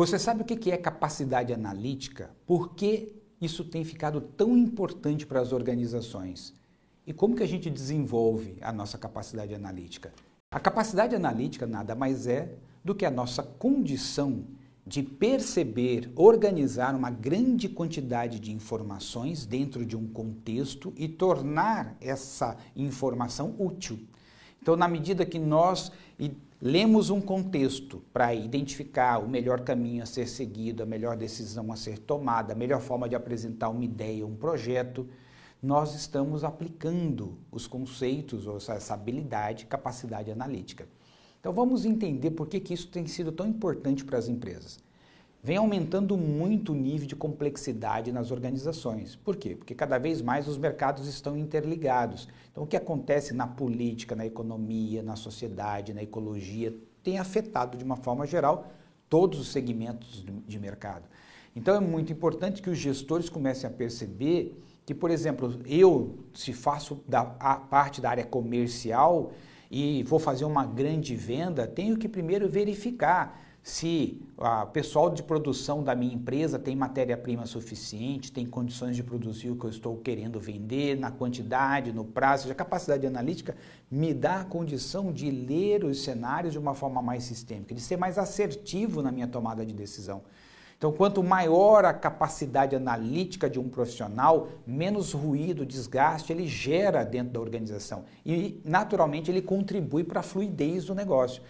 Você sabe o que é capacidade analítica? Por que isso tem ficado tão importante para as organizações? E como que a gente desenvolve a nossa capacidade analítica? A capacidade analítica nada mais é do que a nossa condição de perceber, organizar uma grande quantidade de informações dentro de um contexto e tornar essa informação útil. Então, na medida que nós lemos um contexto para identificar o melhor caminho a ser seguido, a melhor decisão a ser tomada, a melhor forma de apresentar uma ideia, um projeto, nós estamos aplicando os conceitos, ou essa habilidade, capacidade analítica. Então vamos entender por que, que isso tem sido tão importante para as empresas. Vem aumentando muito o nível de complexidade nas organizações. Por quê? Porque cada vez mais os mercados estão interligados. Então o que acontece na política, na economia, na sociedade, na ecologia, tem afetado de uma forma geral todos os segmentos de mercado. Então é muito importante que os gestores comecem a perceber que, por exemplo, eu, se faço da, parte da área comercial, e vou fazer uma grande venda, tenho que primeiro verificar se o pessoal de produção da minha empresa tem matéria-prima suficiente, tem condições de produzir o que eu estou querendo vender, na quantidade, no prazo. A capacidade analítica me dá a condição de ler os cenários de uma forma mais sistêmica, de ser mais assertivo na minha tomada de decisão. Então, quanto maior a capacidade analítica de um profissional, menos ruído, desgaste ele gera dentro da organização. E, naturalmente, ele contribui para a fluidez do negócio.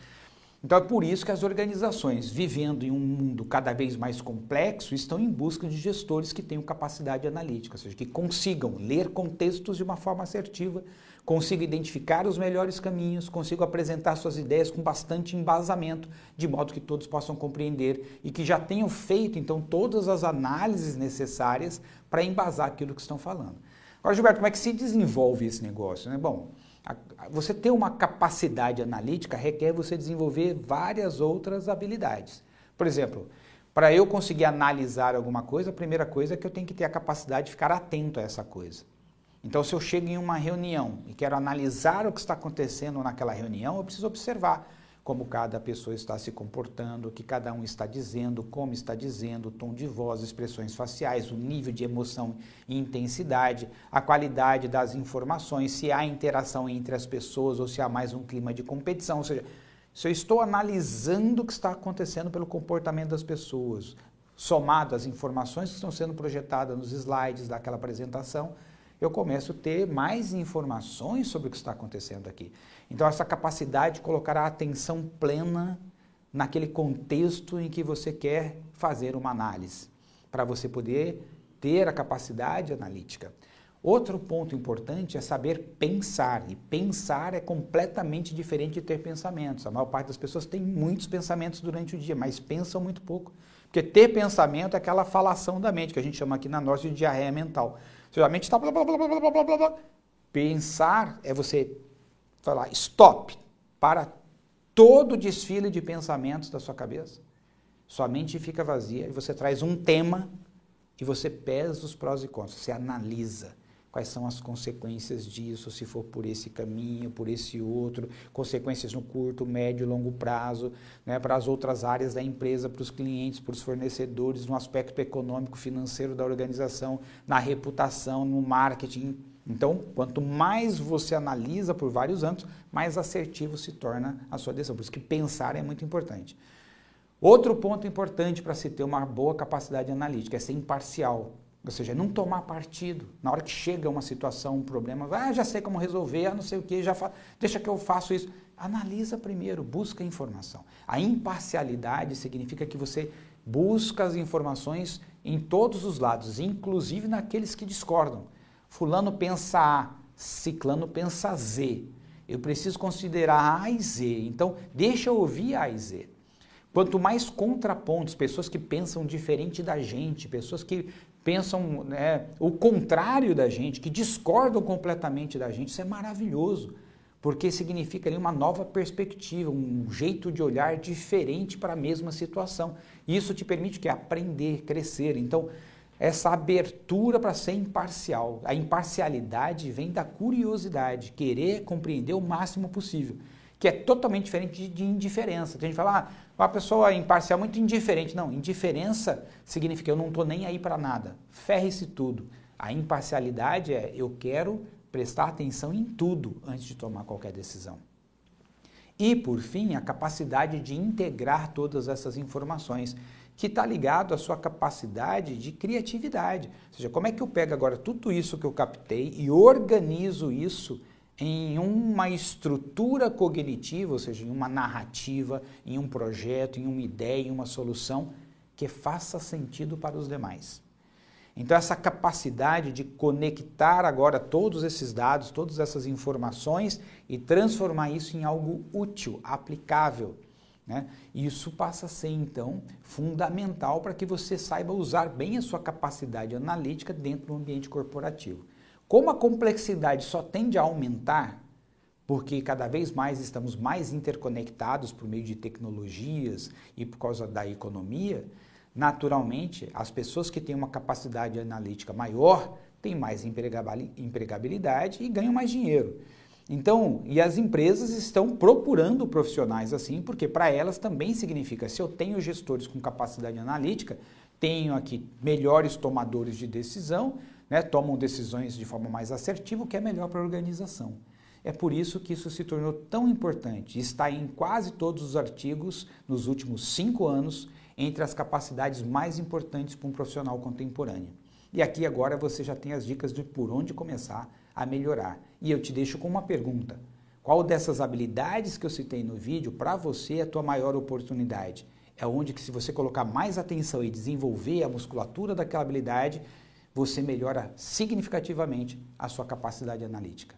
Então é por isso que as organizações, vivendo em um mundo cada vez mais complexo, estão em busca de gestores que tenham capacidade analítica, ou seja, que consigam ler contextos de uma forma assertiva, consigam identificar os melhores caminhos, consigam apresentar suas ideias com bastante embasamento, de modo que todos possam compreender e que já tenham feito então todas as análises necessárias para embasar aquilo que estão falando. Agora, Gilberto, como é que se desenvolve esse negócio? Né? Bom, você ter uma capacidade analítica requer você desenvolver várias outras habilidades. Por exemplo, para eu conseguir analisar alguma coisa, a primeira coisa é que eu tenho que ter a capacidade de ficar atento a essa coisa. Então, se eu chego em uma reunião e quero analisar o que está acontecendo naquela reunião, eu preciso observar como cada pessoa está se comportando, o que cada um está dizendo, como está dizendo, o tom de voz, expressões faciais, o nível de emoção e intensidade, a qualidade das informações, se há interação entre as pessoas ou se há mais um clima de competição. Ou seja, se eu estou analisando o que está acontecendo pelo comportamento das pessoas, somado às informações que estão sendo projetadas nos slides daquela apresentação, eu começo a ter mais informações sobre o que está acontecendo aqui. Então, essa capacidade de colocar a atenção plena naquele contexto em que você quer fazer uma análise, para você poder ter a capacidade analítica. Outro ponto importante é saber pensar, e pensar é completamente diferente de ter pensamentos. A maior parte das pessoas tem muitos pensamentos durante o dia, mas pensam muito pouco. Porque ter pensamento é aquela falação da mente, que a gente chama aqui na nossa de diarreia mental. Sua mente está blá, blá, blá, blá, blá, blá, blá. Pensar é você falar stop para todo o desfile de pensamentos da sua cabeça. Sua mente fica vazia e você traz um tema e você pesa os prós e contras, você analisa quais são as consequências disso, se for por esse caminho, por esse outro, consequências no curto, médio e longo prazo, né, para as outras áreas da empresa, para os clientes, para os fornecedores, no aspecto econômico, financeiro da organização, na reputação, no marketing. Então, quanto mais você analisa por vários anos, mais assertivo se torna a sua decisão. Por isso que pensar é muito importante. Outro ponto importante para se ter uma boa capacidade analítica é ser imparcial. Ou seja, não tomar partido. Na hora que chega uma situação, um problema, ah, já sei como resolver, ah, não sei o que, já fa... deixa que eu faço isso. Analisa primeiro, busca informação. A imparcialidade significa que você busca as informações em todos os lados, inclusive naqueles que discordam. Fulano pensa A, Ciclano pensa Z. Eu preciso considerar A e Z. Então, deixa eu ouvir A e Z. Quanto mais contrapontos, pessoas que pensam diferente da gente, pessoas que pensam né, o contrário da gente, que discordam completamente da gente, isso é maravilhoso, porque significa ali uma nova perspectiva, um jeito de olhar diferente para a mesma situação. Isso te permite que aprender, crescer. Então, essa abertura para ser imparcial, a imparcialidade vem da curiosidade, querer compreender o máximo possível. que é totalmente diferente de, indiferença. Tem gente que fala, ah, uma pessoa imparcial muito indiferente. Não, indiferença significa eu não estou nem aí para nada. Ferre-se tudo. A imparcialidade é eu quero prestar atenção em tudo antes de tomar qualquer decisão. E, por fim, a capacidade de integrar todas essas informações, que está ligado à sua capacidade de criatividade. Ou seja, como é que eu pego agora tudo isso que eu captei e organizo isso em uma estrutura cognitiva, ou seja, em uma narrativa, em um projeto, em uma ideia, em uma solução que faça sentido para os demais. Então, essa capacidade de conectar agora todos esses dados, todas essas informações e transformar isso em algo útil, aplicável. Né? Isso passa a ser, então, fundamental para que você saiba usar bem a sua capacidade analítica dentro do ambiente corporativo. Como a complexidade só tende a aumentar, porque cada vez mais estamos mais interconectados por meio de tecnologias e por causa da economia, naturalmente, as pessoas que têm uma capacidade analítica maior têm mais empregabilidade e ganham mais dinheiro. Então, e as empresas estão procurando profissionais assim, porque para elas também significa, se eu tenho gestores com capacidade analítica, tenho aqui melhores tomadores de decisão, né, tomam decisões de forma mais assertiva, o que é melhor para a organização. É por isso que isso se tornou tão importante. Está em quase todos os artigos nos últimos cinco anos entre as capacidades mais importantes para um profissional contemporâneo. E aqui agora você já tem as dicas de por onde começar a melhorar. E eu te deixo com uma pergunta. Qual dessas habilidades que eu citei no vídeo para você é a tua maior oportunidade? É onde que se você colocar mais atenção e desenvolver a musculatura daquela habilidade, você melhora significativamente a sua capacidade analítica.